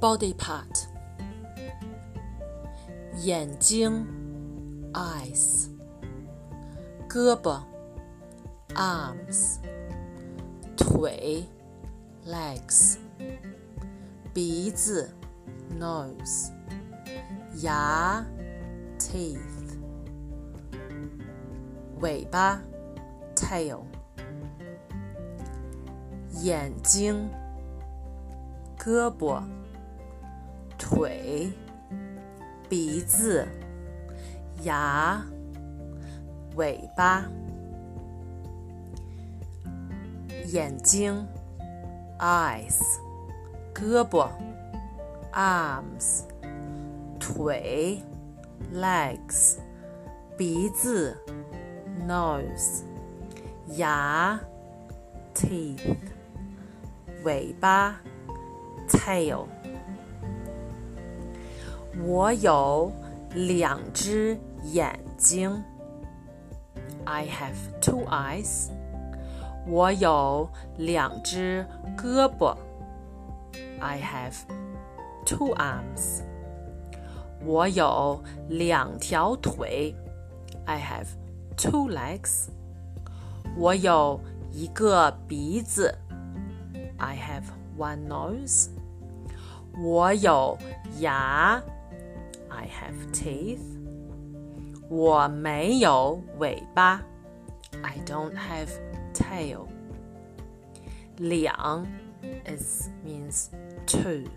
body part 眼睛 eyes 胳膊 arms 腿 legs 鼻子 nose 牙 teeth 尾巴 tail 眼睛胳膊、 腿、鼻子、牙、尾巴、眼睛 （eyes）、胳膊 （arms）、腿 （legs）、鼻子 （nose）、牙 （teeth）、尾巴。tail。 我有两只眼睛。I have two eyes。我有两只胳膊。I have two arms。我有两条腿。I have two legs。我有一个鼻子。I have one nose。我有牙 ，I have teeth。我没有尾巴，I don't have tail。两 is means two。